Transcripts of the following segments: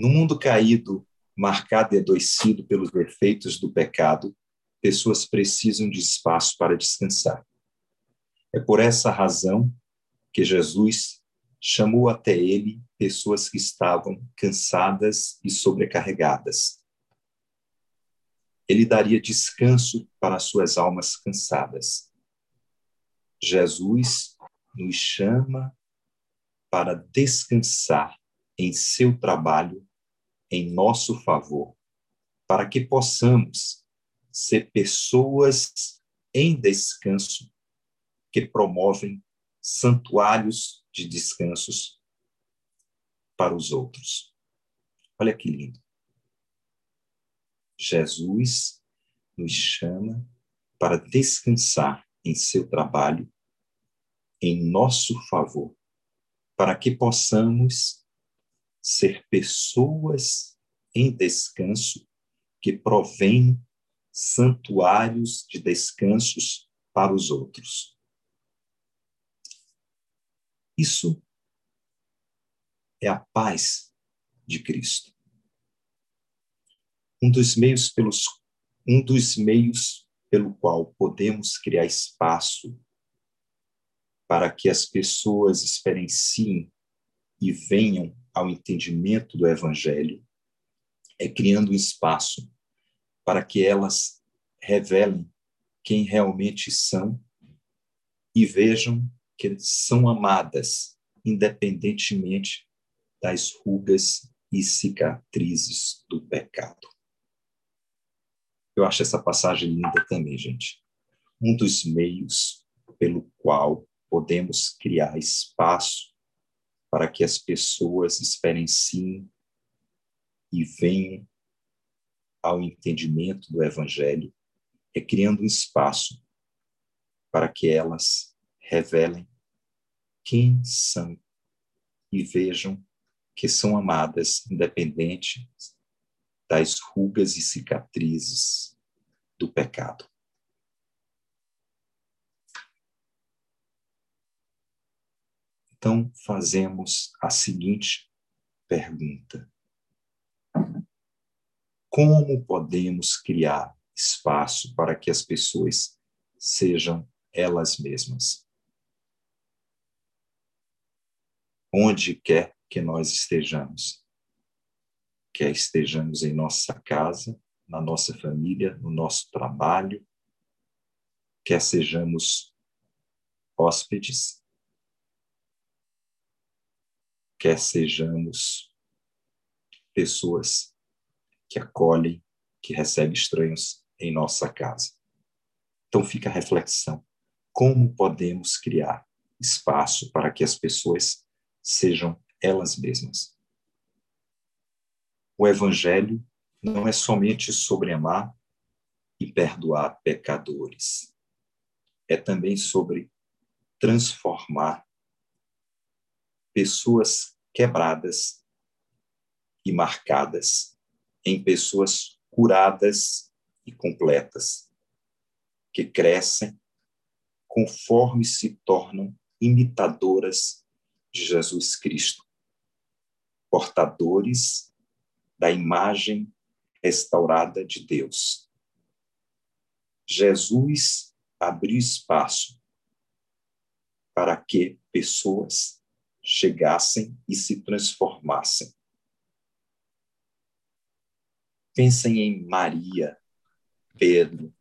No mundo caído, marcado e adoecido pelos efeitos do pecado, pessoas precisam de espaço para descansar. É por essa razão que Jesus chamou até ele pessoas que estavam cansadas e sobrecarregadas. Ele daria descanso para suas almas cansadas. Jesus nos chama para descansar em seu trabalho em nosso favor, para que possamos ser pessoas em descanso que promovem santuários de descansos para os outros. Olha que lindo. Jesus nos chama para descansar em seu trabalho em nosso favor, para que possamos ser pessoas em descanso que provêm santuários de descansos para os outros. Isso é a paz de Cristo. Um dos meios pelos um dos meios pelo qual podemos criar espaço para que as pessoas experienciem e venham ao entendimento do evangelho é criando espaço para que elas revelem quem realmente são e vejam que são amadas, independentemente das rugas e cicatrizes do pecado. Eu acho essa passagem linda também, gente. Um dos meios pelo qual podemos criar espaço para que as pessoas experienciem e venham ao entendimento do Evangelho é criando um espaço para que elas revelem quem são e vejam que são amadas, independente das rugas e cicatrizes do pecado. Então, fazemos a seguinte pergunta: Como podemos criar espaço para que as pessoas sejam elas mesmas? Onde quer que nós estejamos, quer estejamos em nossa casa, na nossa família, no nosso trabalho, quer sejamos hóspedes, quer sejamos pessoas que acolhem, que recebem estranhos em nossa casa. Então fica a reflexão: como podemos criar espaço para que as pessoas sejam elas mesmas? O Evangelho não é somente sobre amar e perdoar pecadores, é também sobre transformar pessoas quebradas e marcadas em pessoas curadas e completas, que crescem conforme se tornam imitadoras de Jesus Cristo, portadores da imagem restaurada de Deus. Jesus abriu espaço para que pessoas chegassem e se transformassem. Pensem em Maria, Pedro,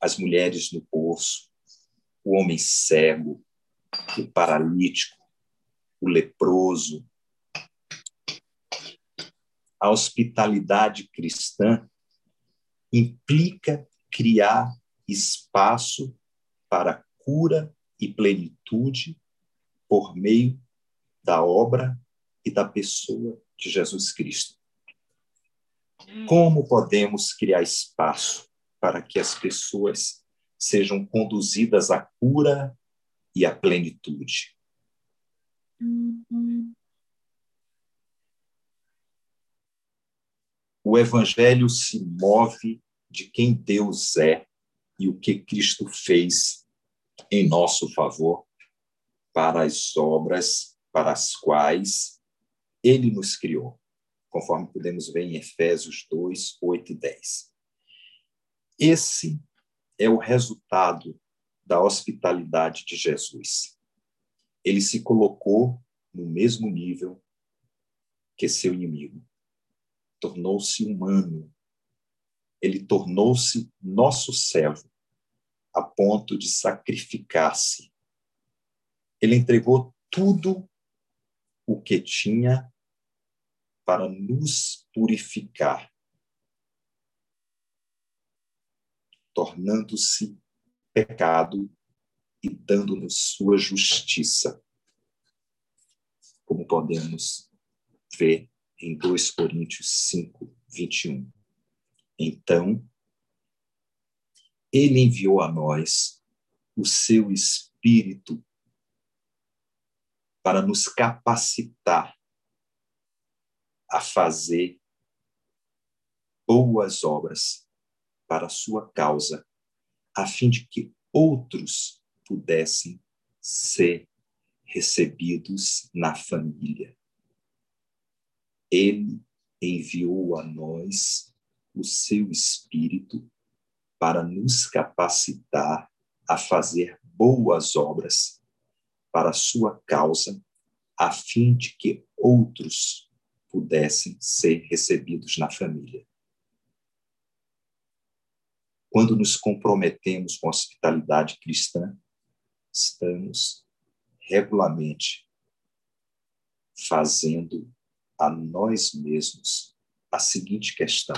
as mulheres no poço, o homem cego, o paralítico, o leproso. A hospitalidade cristã implica criar espaço para cura e plenitude por meio da obra e da pessoa de Jesus Cristo. Hum. Como podemos criar espaço para que as pessoas sejam conduzidas à cura e à plenitude? O Evangelho se move de quem Deus é e o que Cristo fez em nosso favor para as obras para as quais ele nos criou. conforme podemos ver em Efésios 2, 8 e 10. Esse é o resultado da hospitalidade de Jesus. Ele se colocou no mesmo nível que seu inimigo. Tornou-se humano. Ele tornou-se nosso servo, a ponto de sacrificar-se. Ele entregou tudo o que tinha para nos purificar, tornando-se pecado e dando-nos sua justiça, como podemos ver em 2 Coríntios 5, 21. Então, ele enviou a nós o seu Espírito para nos capacitar a fazer boas obras para a sua causa, a fim de que outros pudessem ser recebidos na família. Ele enviou a nós o seu Espírito para nos capacitar a fazer boas obras para a sua causa, a fim de que outros pudessem ser recebidos na família. Quando nos comprometemos com a hospitalidade cristã, estamos regularmente fazendo a nós mesmos a seguinte questão: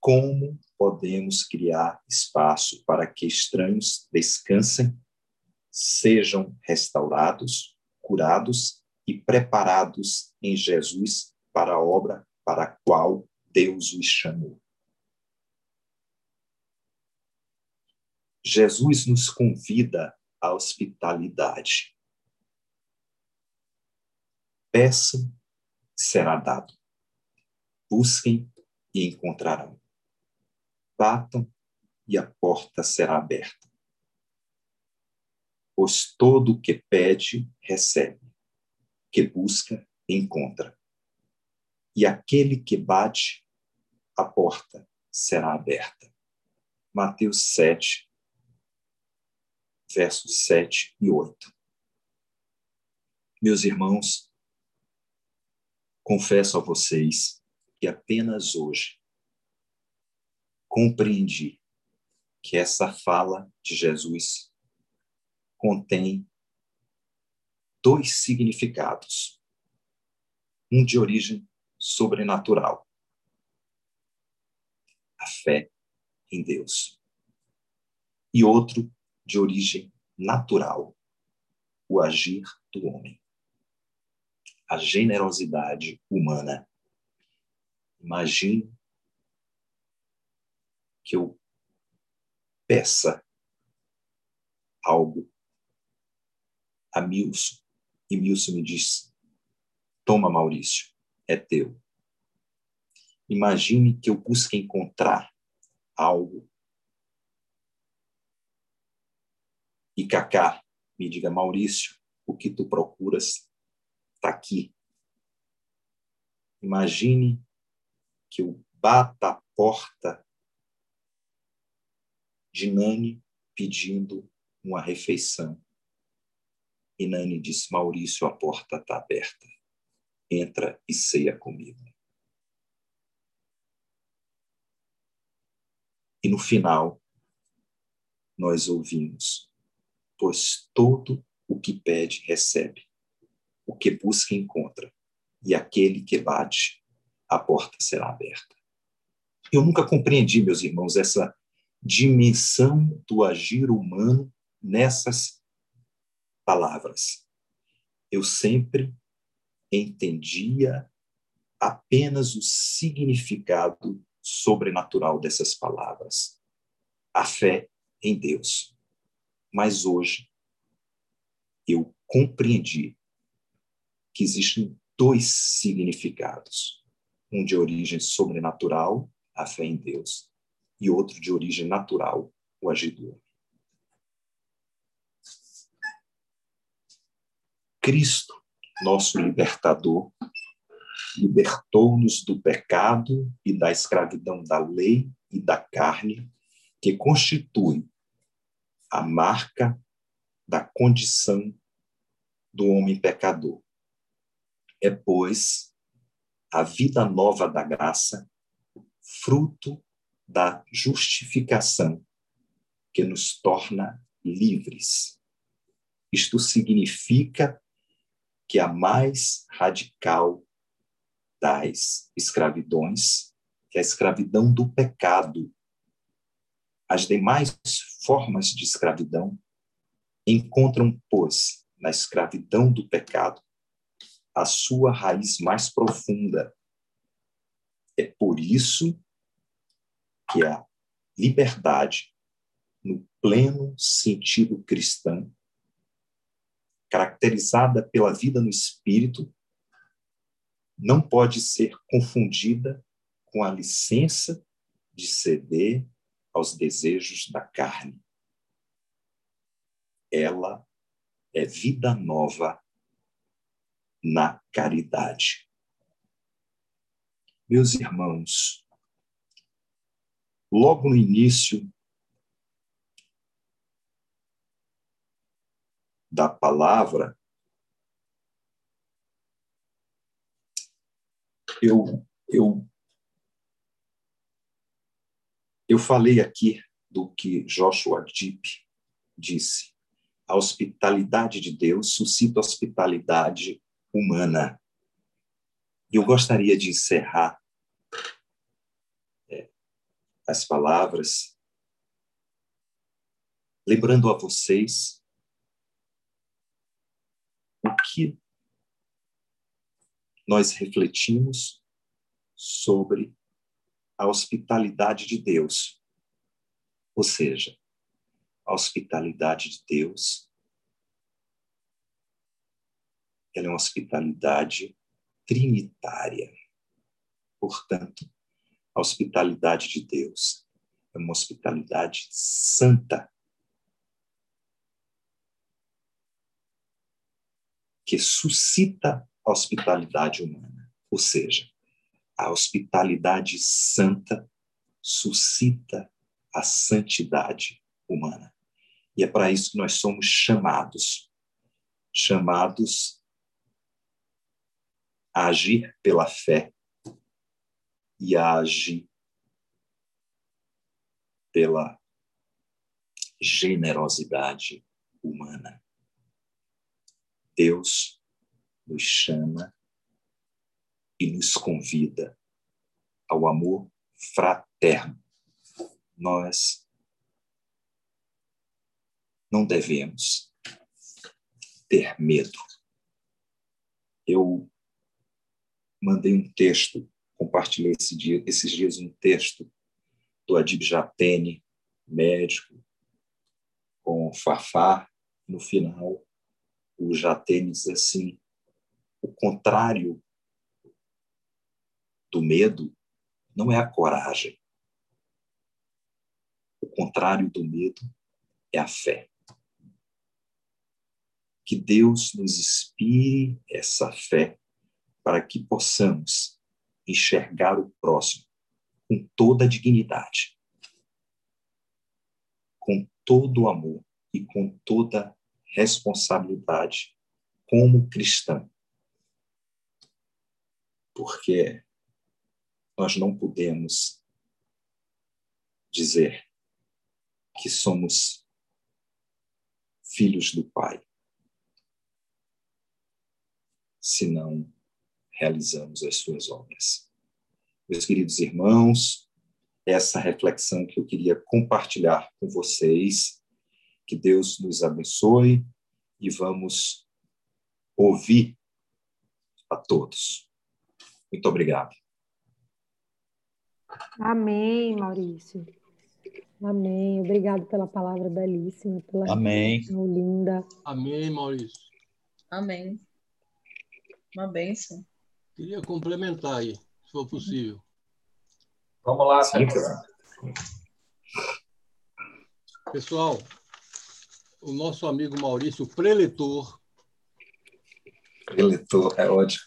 Como podemos criar espaço para que estranhos descansem, sejam restaurados, curados e preparados em Jesus para a obra para a qual Deus os chamou. Jesus nos convida à hospitalidade. Peçam, será dado. Busquem e encontrarão. Batam e a porta será aberta. Pois todo o que pede, recebe que busca, encontra. E aquele que bate, a porta será aberta. Mateus 7, versos 7 e 8. Meus irmãos, confesso a vocês que apenas hoje compreendi que essa fala de Jesus contém dois significados. Um de origem sobrenatural. A fé em Deus. E outro de origem natural. O agir do homem. A generosidade humana. Imagine que eu peça algo a Milson e Milson me diz: Toma, Maurício, é teu. Imagine que eu busque encontrar algo. E Cacá me diga, Maurício, o que tu procuras está aqui. Imagine que eu bata a porta de Nani pedindo uma refeição. E Nani disse: Maurício, a porta está aberta. Entra e ceia comigo. E no final, nós ouvimos: Pois todo o que pede, recebe. O que busca, encontra. E aquele que bate, a porta será aberta. Eu nunca compreendi, meus irmãos, essa dimensão do agir humano nessas palavras. Eu sempre entendia apenas o significado sobrenatural dessas palavras, a fé em Deus. Mas hoje eu compreendi que existem dois significados: um de origem sobrenatural, a fé em Deus, e outro de origem natural, o agir do homem. Cristo, nosso libertador, libertou-nos do pecado e da escravidão da lei e da carne, que constitui a marca da condição do homem pecador. É, pois, a vida nova da graça, fruto da justificação que nos torna livres. Isto significa que a mais radical das escravidões, que é a escravidão do pecado. As demais formas de escravidão encontram, pois, na escravidão do pecado, a sua raiz mais profunda. É por isso que a liberdade, no pleno sentido cristão, caracterizada pela vida no espírito, não pode ser confundida com a licença de ceder aos desejos da carne. Ela é vida nova na caridade. Meus irmãos, logo no início da palavra, eu, eu, eu falei aqui do que Joshua Deep disse. A hospitalidade de Deus suscita hospitalidade humana. Eu gostaria de encerrar é, as palavras lembrando a vocês o que nós refletimos sobre a hospitalidade de Deus. Ou seja, a hospitalidade de Deus ela é uma hospitalidade trinitária. Portanto, a hospitalidade de Deus é uma hospitalidade santa. Que suscita a hospitalidade humana. Ou seja, a hospitalidade santa suscita a santidade humana. E é para isso que nós somos chamados chamados a agir pela fé e a agir pela generosidade humana. Deus nos chama e nos convida ao amor fraterno. Nós não devemos ter medo. Eu mandei um texto, compartilhei esse dia, esses dias um texto do Adib Jatene, médico, com Fafá. No final, o diz assim: o contrário do medo não é a coragem. O contrário do medo é a fé. Que Deus nos inspire essa fé para que possamos enxergar o próximo com toda a dignidade, com todo o amor e com toda responsabilidade como cristão. Porque nós não podemos dizer que somos filhos do Pai, senão realizamos as suas obras. Meus queridos irmãos, essa reflexão que eu queria compartilhar com vocês. Que Deus nos abençoe e vamos ouvir a todos. Muito obrigado. Amém, Maurício. Amém. Obrigado pela palavra belíssima, pela Amém. linda. Amém, Maurício. Amém. Uma bênção. Queria complementar aí, se for possível. Vamos lá, Sim, Pessoal, o nosso amigo Maurício, preletor. Preletor, é ótimo.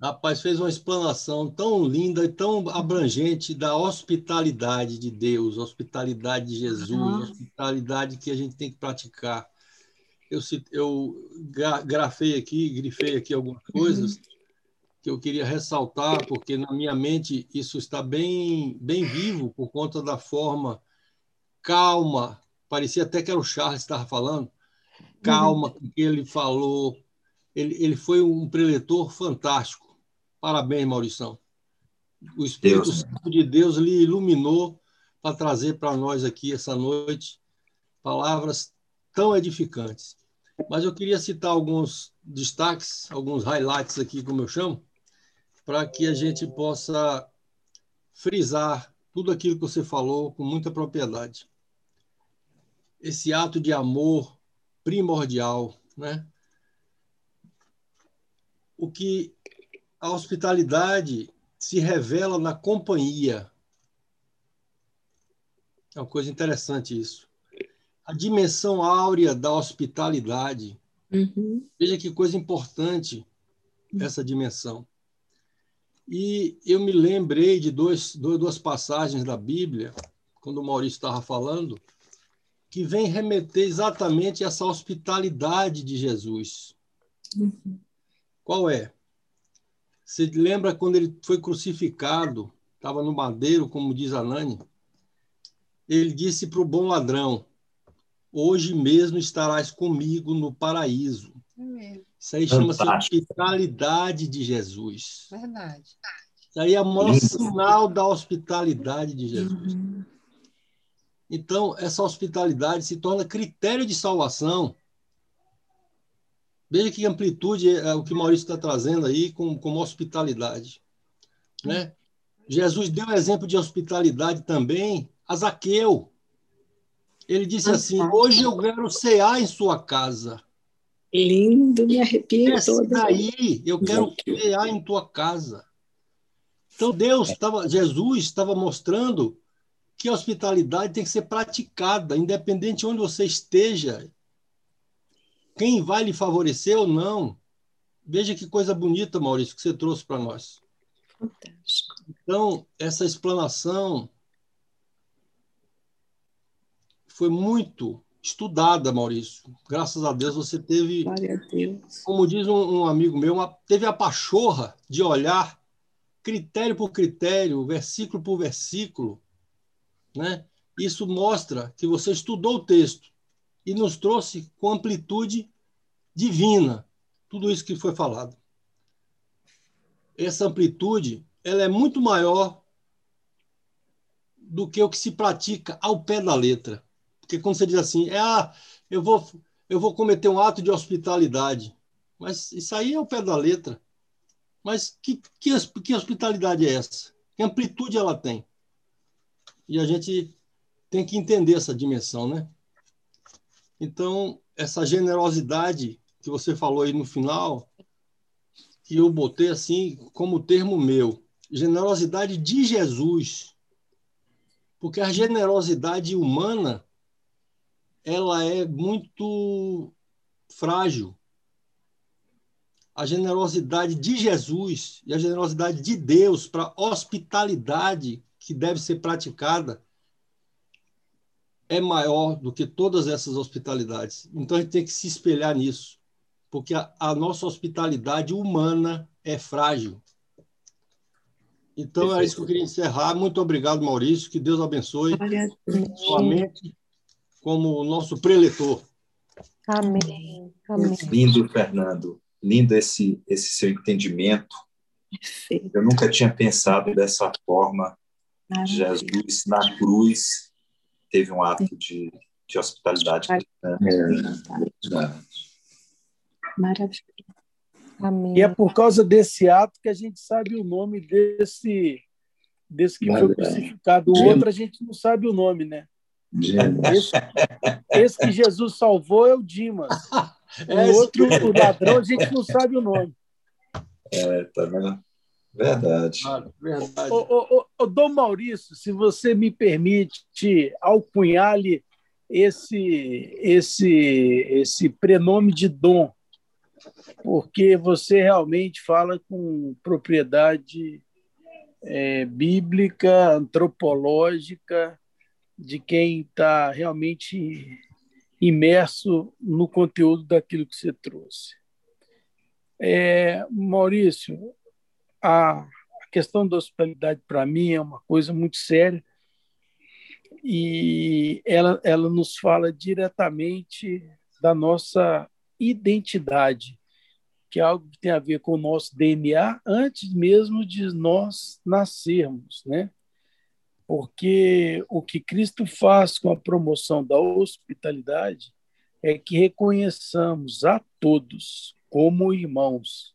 Rapaz, fez uma explanação tão linda e tão abrangente da hospitalidade de Deus, hospitalidade de Jesus, uhum. hospitalidade que a gente tem que praticar. Eu, eu grafei aqui, grifei aqui algumas coisas uhum. que eu queria ressaltar, porque na minha mente isso está bem, bem vivo por conta da forma calma, parecia até que era o Charles que estava falando, calma uhum. que ele falou. Ele, ele foi um preletor fantástico Parabéns, Maurição. O Espírito Deus. Santo de Deus lhe iluminou para trazer para nós aqui essa noite palavras tão edificantes. Mas eu queria citar alguns destaques, alguns highlights aqui, como eu chamo, para que a gente possa frisar tudo aquilo que você falou com muita propriedade. Esse ato de amor primordial, né? O que a hospitalidade se revela na companhia. É uma coisa interessante isso. A dimensão áurea da hospitalidade. Uhum. Veja que coisa importante essa dimensão. E eu me lembrei de dois, duas passagens da Bíblia, quando o Maurício estava falando, que vem remeter exatamente essa hospitalidade de Jesus. Uhum. Qual é? Você lembra quando ele foi crucificado, estava no madeiro, como diz a Nani? Ele disse para o bom ladrão: Hoje mesmo estarás comigo no paraíso. É Isso aí chama-se hospitalidade de Jesus. Verdade. Isso aí é o maior sinal da hospitalidade de Jesus. Uhum. Então, essa hospitalidade se torna critério de salvação Veja que amplitude é, é o que Maurício está trazendo aí com, com hospitalidade. Né? Jesus deu exemplo de hospitalidade também a Zaqueu. Ele disse assim: Hoje eu quero cear em sua casa. Lindo, me arrepio Esse toda. daí, eu quero cear em tua casa. Então Deus estava, Jesus estava mostrando que a hospitalidade tem que ser praticada, independente de onde você esteja, quem vai lhe favorecer ou não. Veja que coisa bonita, Maurício, que você trouxe para nós. Fantástico. Então, essa explanação foi muito estudada, Maurício. Graças a Deus você teve, Deus. como diz um, um, amigo meu, uma, teve a pachorra de olhar critério por critério, versículo por versículo, né? Isso mostra que você estudou o texto e nos trouxe com amplitude divina tudo isso que foi falado. Essa amplitude ela é muito maior do que o que se pratica ao pé da letra. Porque quando você diz assim, é, ah, eu vou, eu vou cometer um ato de hospitalidade, mas isso aí é ao pé da letra. Mas que, que, que hospitalidade é essa? Que amplitude ela tem? E a gente tem que entender essa dimensão, né? Então, essa generosidade que você falou aí no final, que eu botei assim como termo meu, generosidade de Jesus. Porque a generosidade humana ela é muito frágil. A generosidade de Jesus e a generosidade de Deus para hospitalidade que deve ser praticada é maior do que todas essas hospitalidades. Então a gente tem que se espelhar nisso, porque a, a nossa hospitalidade humana é frágil. Então Perfeito. é isso que eu queria encerrar. Muito obrigado, Maurício. Que Deus abençoe sua mente como o nosso preletor. Amém. Amém. Lindo, Fernando. Lindo esse, esse seu entendimento. Perfeito. Eu nunca tinha pensado dessa forma. Maravilha. Jesus na cruz teve um ato de, de hospitalidade. Né? É. Maravilha. Amém. E é por causa desse ato que a gente sabe o nome desse, desse que foi crucificado. O outro a gente não sabe o nome, né? Esse, esse, que Jesus salvou é o Dimas. O outro, o ladrão, a gente não sabe o nome. É, tá vendo? Verdade. verdade. Ô, ô, ô, Dom Maurício, se você me permite alcunhar-lhe esse, esse, esse prenome de Dom, porque você realmente fala com propriedade é, bíblica, antropológica, de quem está realmente imerso no conteúdo daquilo que você trouxe. É, Maurício, a, questão da hospitalidade para mim é uma coisa muito séria e ela, ela nos fala diretamente da nossa identidade, que é algo que tem a ver com o nosso DNA antes mesmo de nós nascermos, né? Porque o que Cristo faz com a promoção da hospitalidade é que reconheçamos a todos como irmãos.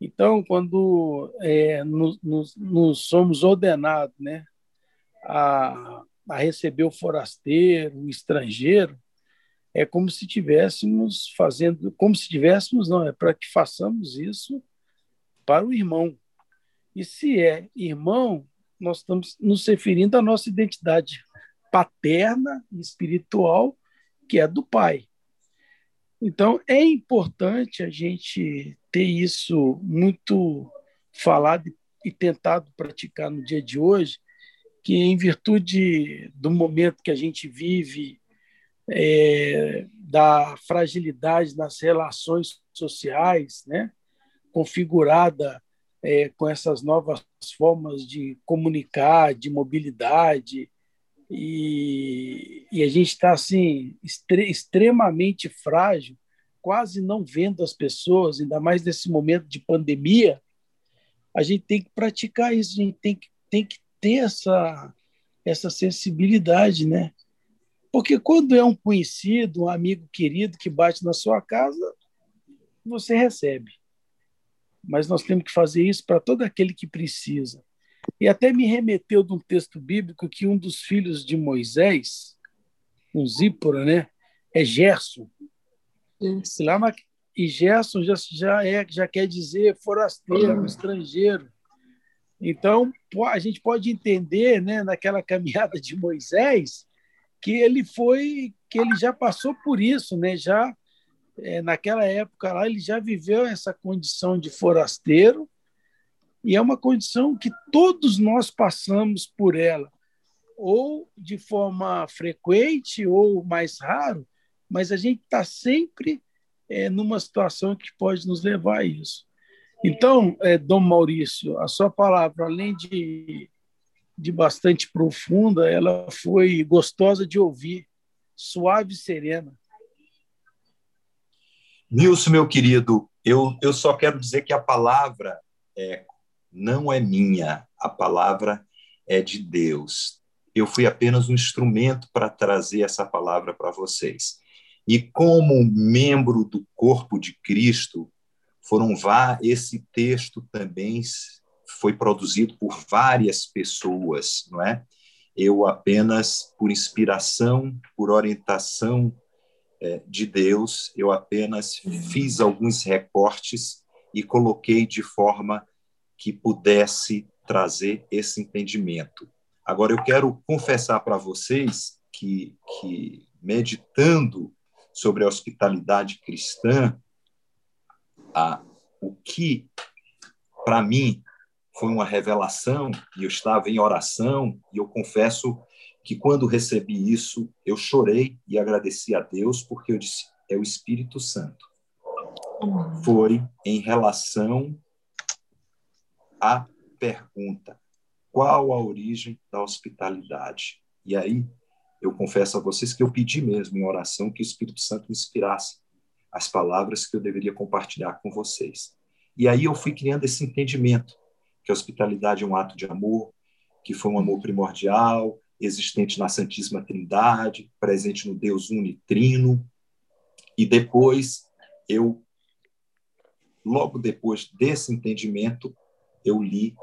Então, quando é, nos, nos, nos, somos ordenados né, a, a receber o forasteiro, o estrangeiro, é como se tivéssemos fazendo, como se tivéssemos, não, é para que façamos isso para o irmão. E se é irmão, nós estamos nos referindo à nossa identidade paterna e espiritual, que é do pai. Então, é importante a gente ter isso muito falado e tentado praticar no dia de hoje, que em virtude do momento que a gente vive, é, da fragilidade nas relações sociais, né, configurada é, com essas novas formas de comunicar, de mobilidade, e, e a gente está assim extre, extremamente frágil, quase não vendo as pessoas, ainda mais nesse momento de pandemia. A gente tem que praticar isso, a gente tem que, tem que ter essa, essa sensibilidade, né? Porque quando é um conhecido, um amigo querido que bate na sua casa, você recebe. Mas nós temos que fazer isso para todo aquele que precisa. E até me remeteu de um texto bíblico que um dos filhos de Moisés, um Zípora, né, é Gerson. Isso. Lá na, e Gerson já, já, é, já quer dizer forasteiro, estrangeiro. Então, a gente pode entender, né, naquela caminhada de Moisés, que ele foi, que ele já passou por isso, né? Já é, naquela época lá ele já viveu essa condição de forasteiro e é uma condição que todos nós passamos por ela, ou de forma frequente ou mais raro, mas a gente está sempre é, numa situação que pode nos levar a isso. Então, é, Dom Maurício, a sua palavra, além de de bastante profunda, ela foi gostosa de ouvir, suave e serena. Nilson, meu querido, eu, eu só quero dizer que a palavra é, não é minha, a palavra é de Deus. Eu fui apenas um instrumento para trazer essa palavra para vocês. E como membro do corpo de Cristo, foram vá esse texto também foi produzido por várias pessoas, não é? Eu apenas, por inspiração, por orientação é, de Deus, eu apenas fiz alguns recortes e coloquei de forma que pudesse trazer esse entendimento. Agora, eu quero confessar para vocês que, que, meditando sobre a hospitalidade cristã, a, o que, para mim, foi uma revelação e eu estava em oração e eu confesso que quando recebi isso, eu chorei e agradeci a Deus porque eu disse, é o Espírito Santo. Foi em relação à pergunta: qual a origem da hospitalidade? E aí, eu confesso a vocês que eu pedi mesmo em oração que o Espírito Santo me inspirasse as palavras que eu deveria compartilhar com vocês. E aí eu fui criando esse entendimento que a hospitalidade é um ato de amor, que foi um amor primordial, existente na Santíssima Trindade, presente no Deus unitrino. E depois, eu, logo depois desse entendimento, eu li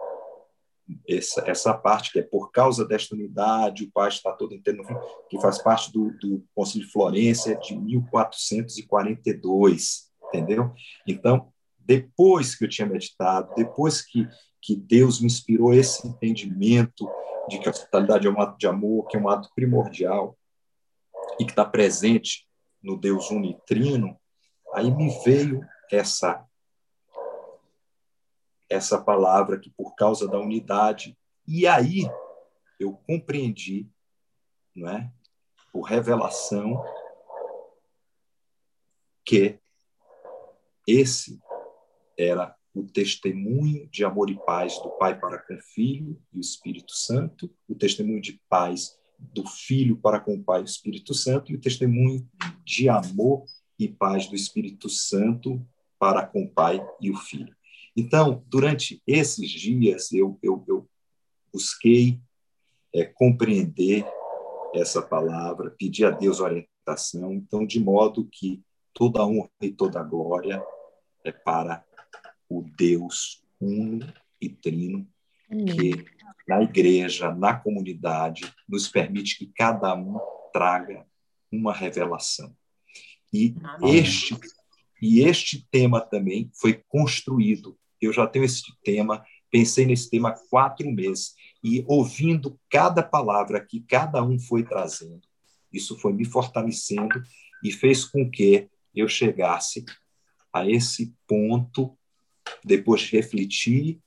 essa, essa parte que é por causa desta unidade, o Pai está todo inteiro, que faz parte do, do Concílio de Florença de 1442, entendeu? Então, depois que eu tinha meditado, depois que que Deus me inspirou esse entendimento de que a hospitalidade é um ato de amor, que é um ato primordial e que está presente no Deus unitrino, aí me veio essa essa palavra que por causa da unidade e aí eu compreendi, não é? Por revelação que esse era o testemunho de amor e paz do Pai para com o Filho e o Espírito Santo, o testemunho de paz do Filho para com o Pai e o Espírito Santo, e o testemunho de amor e paz do Espírito Santo para com o Pai e o Filho. Então, durante esses dias, eu, eu, eu busquei é, compreender essa palavra, pedir a Deus orientação, então, de modo que toda honra e toda glória é para o Deus uno e trino, que na igreja, na comunidade, nos permite que cada um traga uma revelação. E este, e este tema também foi construído. Eu já tenho esse tema, pensei nesse tema há quatro meses, e ouvindo cada palavra que cada um foi trazendo, isso foi me fortalecendo e fez com que eu chegasse a esse ponto, depois de refletir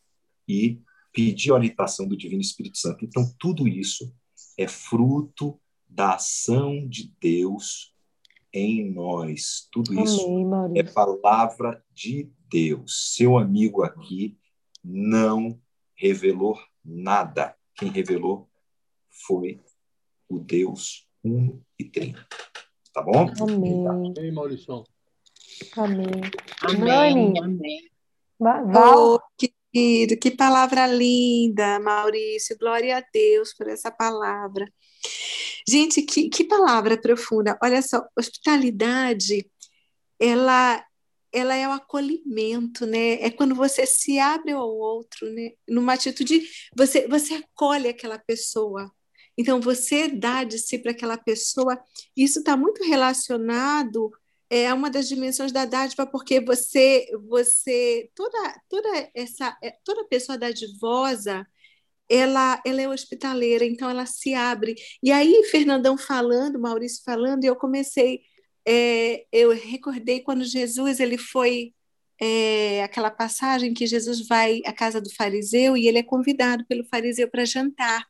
e pedir a orientação do Divino Espírito Santo. Então, tudo isso é fruto da ação de Deus em nós. Tudo isso Amém, é palavra de Deus. Seu amigo aqui não revelou nada. Quem revelou foi o Deus uno e trino. Tá bom? Amém. Amém, Maurício. Amém. Amém. Amém. Val. Oh, querido, que palavra linda, Maurício. Glória a Deus por essa palavra. Gente, que, que palavra profunda. Olha só, hospitalidade, ela ela é o acolhimento, né? É quando você se abre ao outro, né? Numa atitude, você você acolhe aquela pessoa. Então você dá de si para aquela pessoa. Isso está muito relacionado é uma das dimensões da dádiva, porque você, você toda, toda essa, é, toda pessoa dadivosa, ela, ela é hospitaleira, então ela se abre. E aí, Fernandão falando, Maurício falando, eu comecei, é, eu recordei quando Jesus ele foi é, aquela passagem que Jesus vai à casa do fariseu e ele é convidado pelo fariseu para jantar.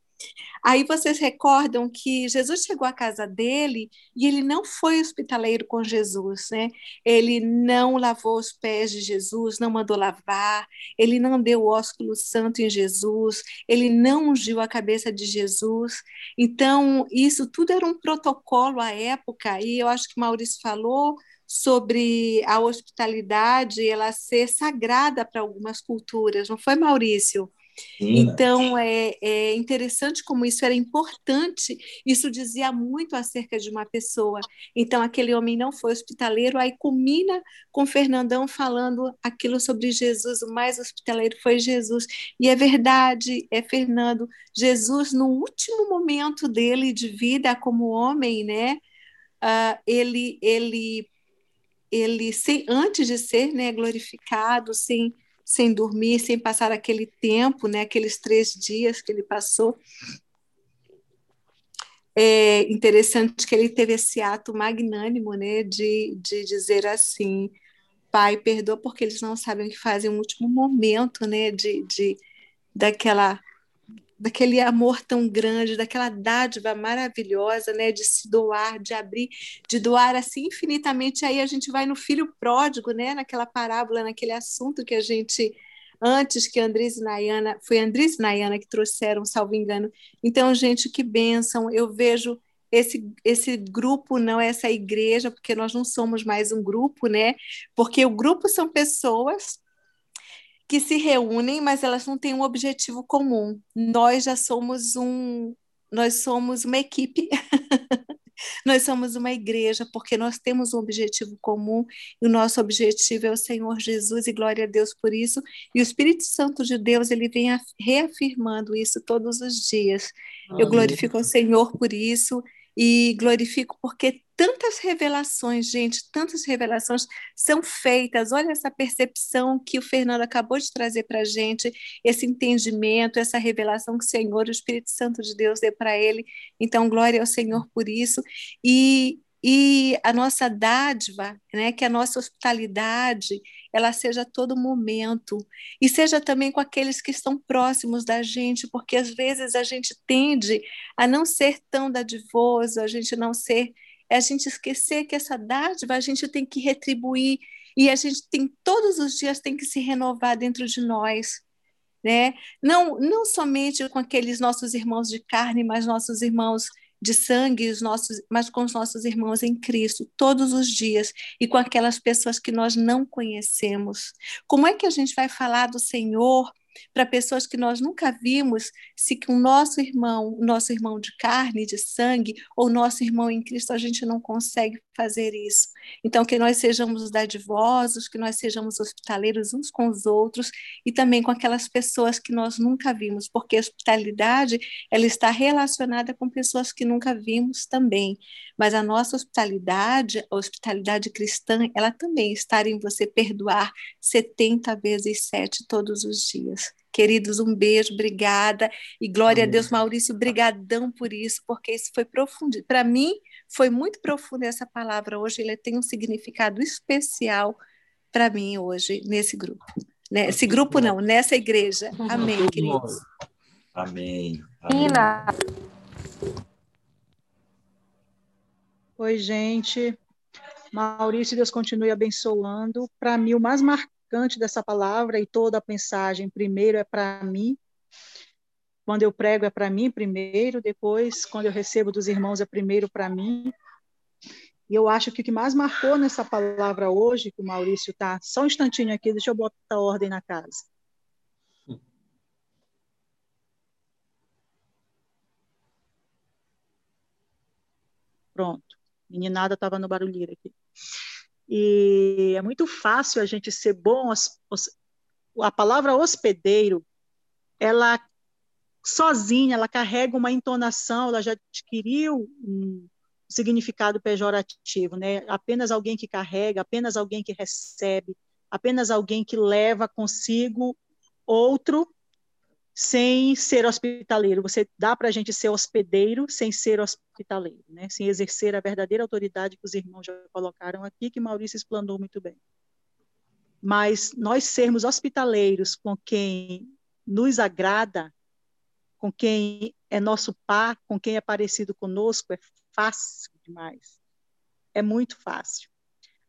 Aí vocês recordam que Jesus chegou à casa dele e ele não foi hospitaleiro com Jesus, né? Ele não lavou os pés de Jesus, não mandou lavar, ele não deu o ósculo santo em Jesus, ele não ungiu a cabeça de Jesus. Então, isso tudo era um protocolo à época, e eu acho que Maurício falou sobre a hospitalidade ela ser sagrada para algumas culturas, não foi, Maurício? Então, é, é, interessante como isso era importante, isso dizia muito acerca de uma pessoa. Então, aquele homem não foi hospitaleiro, aí culmina com Fernandão falando aquilo sobre Jesus, o mais hospitaleiro foi Jesus. E é verdade, é Fernando, Jesus, no último momento dele de vida como homem, né, uh, ele, ele, ele sem, antes de ser né, glorificado, sem sem dormir, sem passar aquele tempo, né, aqueles três dias que ele passou. É interessante que ele teve esse ato magnânimo né, de, de dizer assim: Pai, perdoa porque eles não sabem o que fazem, um último momento né, de, de, daquela daquele amor tão grande, daquela dádiva maravilhosa, né, de se doar, de abrir, de doar assim infinitamente. Aí a gente vai no filho pródigo, né, naquela parábola, naquele assunto que a gente antes que Andrés e Nayana, foi Andrés e Nayana que trouxeram, salvo engano. Então, gente, que bênção. Eu vejo esse, esse grupo, não essa igreja, porque nós não somos mais um grupo, né? Porque o grupo são pessoas que se reúnem, mas elas não têm um objetivo comum. Nós já somos um, nós somos uma equipe. nós somos uma igreja porque nós temos um objetivo comum e o nosso objetivo é o Senhor Jesus e glória a Deus por isso. E o Espírito Santo de Deus, ele vem reafirmando isso todos os dias. Amém. Eu glorifico o Senhor por isso e glorifico porque tantas revelações, gente, tantas revelações são feitas. Olha essa percepção que o Fernando acabou de trazer para a gente, esse entendimento, essa revelação que o Senhor, o Espírito Santo de Deus, deu para ele. Então, glória ao Senhor por isso. E e a nossa dádiva, né, que a nossa hospitalidade, ela seja a todo momento e seja também com aqueles que estão próximos da gente, porque às vezes a gente tende a não ser tão dadivoso, a gente não ser, a gente esquecer que essa dádiva a gente tem que retribuir e a gente tem todos os dias tem que se renovar dentro de nós. Né? Não, não somente com aqueles nossos irmãos de carne, mas nossos irmãos de sangue, os nossos, mas com os nossos irmãos em Cristo, todos os dias, e com aquelas pessoas que nós não conhecemos. Como é que a gente vai falar do Senhor para pessoas que nós nunca vimos, se que o nosso irmão, o nosso irmão de carne, de sangue, ou nosso irmão em Cristo, a gente não consegue fazer isso. Então, que nós sejamos dadivosos, que nós sejamos hospitaleiros uns com os outros e também com aquelas pessoas que nós nunca vimos, porque a hospitalidade, ela está relacionada com pessoas que nunca vimos também. Mas a nossa hospitalidade, a hospitalidade cristã, ela também está em você perdoar 70 vezes 7 todos os dias. Queridos, um beijo, obrigada. E glória Amém. a Deus, Maurício, brigadão por isso, porque isso foi profundo. Para mim, foi muito profunda essa palavra hoje, ele tem um significado especial para mim hoje, nesse grupo. Nesse grupo não, nessa igreja. Amém, queridos. Amém. Amém. Oi, gente. Maurício, Deus continue abençoando. Para mim, o mais marcante marcante dessa palavra e toda a mensagem, primeiro é para mim, quando eu prego é para mim primeiro, depois, quando eu recebo dos irmãos, é primeiro para mim. E eu acho que o que mais marcou nessa palavra hoje, que o Maurício está, só um instantinho aqui, deixa eu botar ordem na casa. Pronto. Meninada estava no barulheiro aqui. E é muito fácil a gente ser bom. A palavra hospedeiro, ela sozinha, ela carrega uma entonação, ela já adquiriu um significado pejorativo, né? Apenas alguém que carrega, apenas alguém que recebe, apenas alguém que leva consigo outro sem ser hospitaleiro. Você dá para a gente ser hospedeiro sem ser hospitaleiro, né? sem exercer a verdadeira autoridade que os irmãos já colocaram aqui, que Maurício explanou muito bem. Mas nós sermos hospitaleiros com quem nos agrada, com quem é nosso par, com quem é parecido conosco, é fácil demais. É muito fácil.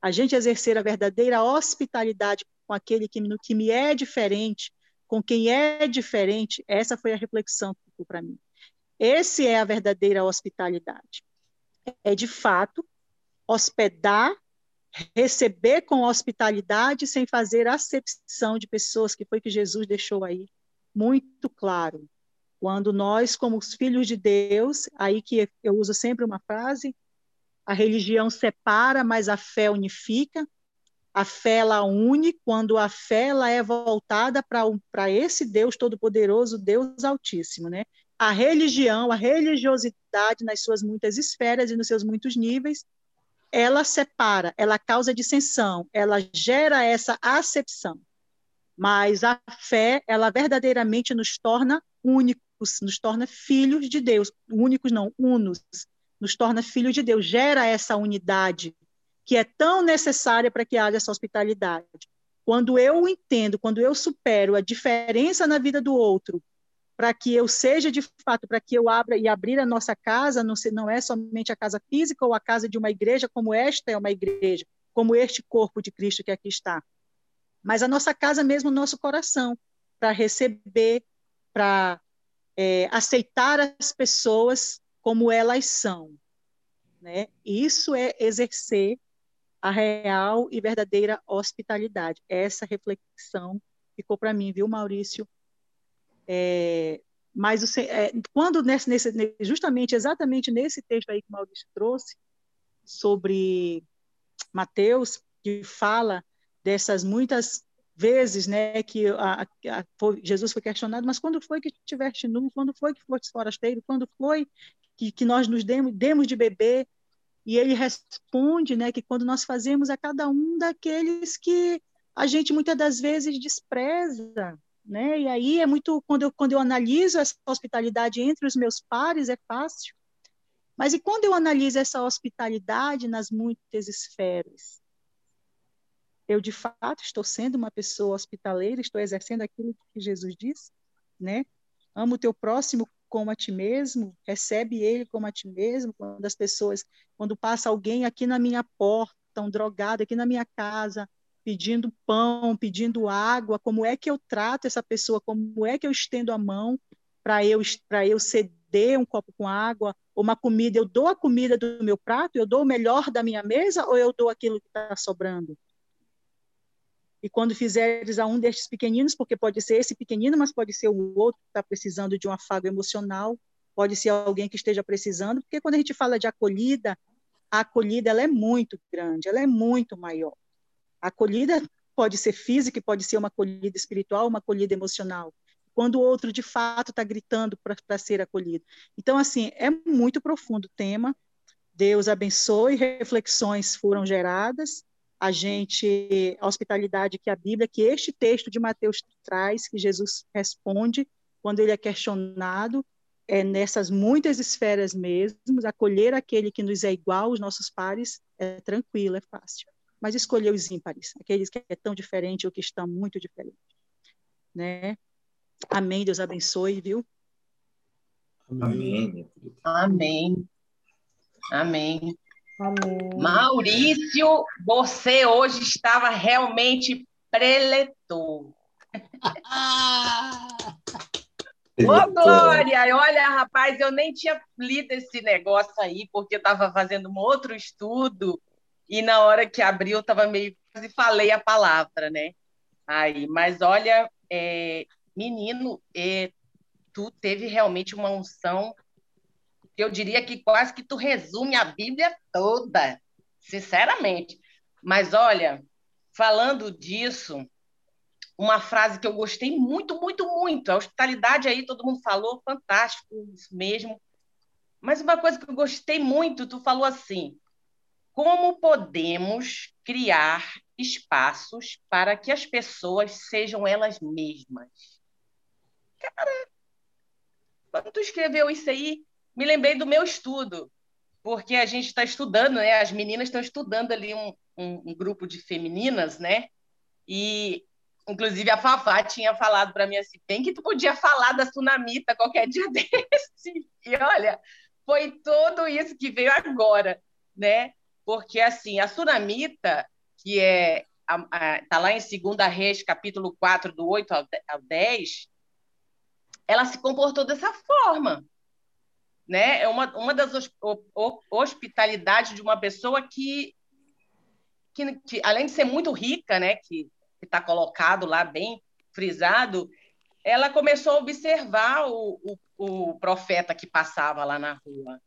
A gente exercer a verdadeira hospitalidade com aquele que, que me é diferente, com quem é diferente, essa foi a reflexão que ficou para mim. Esse é a verdadeira hospitalidade. É, de fato, hospedar, receber com hospitalidade, sem fazer acepção de pessoas, que foi que Jesus deixou aí muito claro. Quando nós, como os filhos de Deus, aí que eu uso sempre uma frase, a religião separa, mas a fé unifica. A fé ela une quando a fé ela é voltada para esse Deus Todo-Poderoso, Deus Altíssimo, né? A religião, a religiosidade nas suas muitas esferas e nos seus muitos níveis, ela separa, ela causa dissensão, ela gera essa acepção. Mas a fé, ela verdadeiramente nos torna únicos, nos torna filhos de Deus, únicos não, unos, nos torna filhos de Deus, gera essa unidade que é tão necessária para que haja essa hospitalidade. Quando eu entendo, quando eu supero a diferença na vida do outro, para que eu seja de fato, para que eu abra e abrir a nossa casa, não, não é somente a casa física ou a casa de uma igreja, como esta é uma igreja, como este corpo de Cristo que aqui está, mas a nossa casa mesmo, o nosso coração, para receber, para é, aceitar as pessoas como elas são. Né? Isso é exercer a real e verdadeira hospitalidade. Essa reflexão ficou para mim, viu, Maurício? É, mas é, quando nesse, nesse, justamente exatamente nesse texto aí que o Maurício trouxe sobre Mateus, que fala dessas muitas vezes, né, que a, a, Jesus foi questionado, mas quando foi que tiveste nu? Quando foi que foste forasteiro? Quando foi que, que nós nos demos, demos de beber? E ele responde né, que quando nós fazemos a cada um daqueles que a gente muitas das vezes despreza. Né? E aí é muito, quando eu, quando eu analiso essa hospitalidade entre os meus pares, é fácil. Mas e quando eu analiso essa hospitalidade nas muitas esferas? Eu, de fato, estou sendo uma pessoa hospitaleira, estou exercendo aquilo que Jesus disse, né? Amo o teu próximo como a ti mesmo, recebe ele como a ti mesmo, quando as pessoas, quando passa alguém aqui na minha porta, um drogado aqui na minha casa, pedindo pão, pedindo água, como é que eu trato essa pessoa, como é que eu estendo a mão para eu para eu ceder um copo com água, ou uma comida, eu dou a comida do meu prato, eu dou o melhor da minha mesa ou eu dou aquilo que está sobrando? E quando fizeres a um destes pequeninos, porque pode ser esse pequenino, mas pode ser o outro que está precisando de um afago emocional, pode ser alguém que esteja precisando, porque quando a gente fala de acolhida, a acolhida ela é muito grande, ela é muito maior. A acolhida pode ser física, pode ser uma acolhida espiritual, uma acolhida emocional. Quando o outro de fato está gritando para ser acolhido. Então, assim, é muito profundo o tema. Deus abençoe, reflexões foram geradas a gente, a hospitalidade que a Bíblia, que este texto de Mateus traz, que Jesus responde quando ele é questionado, é nessas muitas esferas mesmo, acolher aquele que nos é igual, os nossos pares, é tranquilo, é fácil. Mas escolher os ímpares, aqueles que é tão diferente ou que estão muito diferentes. Né? Amém, Deus abençoe, viu? Amém. Amém. Amém. Amém. Maurício, você hoje estava realmente preletor. Ô, Glória! Olha, rapaz, eu nem tinha lido esse negócio aí, porque eu estava fazendo um outro estudo, e na hora que abriu, eu estava meio quase falei a palavra, né? Aí, mas olha, é, menino, é, tu teve realmente uma unção eu diria que quase que tu resume a Bíblia toda, sinceramente. Mas olha, falando disso, uma frase que eu gostei muito, muito, muito. A hospitalidade aí, todo mundo falou, fantástico, isso mesmo. Mas uma coisa que eu gostei muito, tu falou assim: como podemos criar espaços para que as pessoas sejam elas mesmas? Cara, quando tu escreveu isso aí, me lembrei do meu estudo, porque a gente está estudando, né? As meninas estão estudando ali um, um, um, grupo de femininas, né? E inclusive a Fafá tinha falado para mim assim, bem que tu podia falar da Sunamita qualquer dia desse. E olha, foi tudo isso que veio agora, né? Porque assim, a Sunamita, que é está lá em 2 Reis, capítulo 4, do 8 ao 10, ela se comportou dessa forma né? É uma, uma das hospitalidades de uma pessoa que, que, que além de ser muito rica, né? Que está colocado lá bem frisado, ela começou a observar o, o, o profeta que passava lá na rua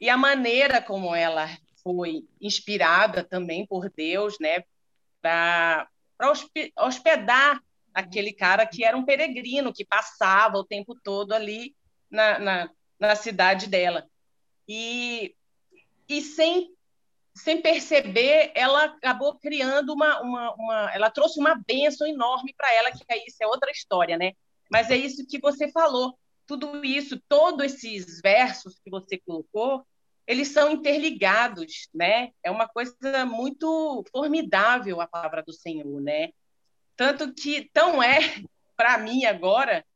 e a maneira como ela foi inspirada também por Deus, né? Para hospedar aquele cara que era um peregrino que passava o tempo todo ali na, na, na cidade dela. E, e sem, sem perceber, ela acabou criando uma, uma, uma ela trouxe uma bênção enorme para ela, que é isso, é outra história, né? Mas é isso que você falou. Tudo isso, todos esses versos que você colocou, eles são interligados, né? É uma coisa muito formidável a palavra do Senhor, né? Tanto que tão é para mim agora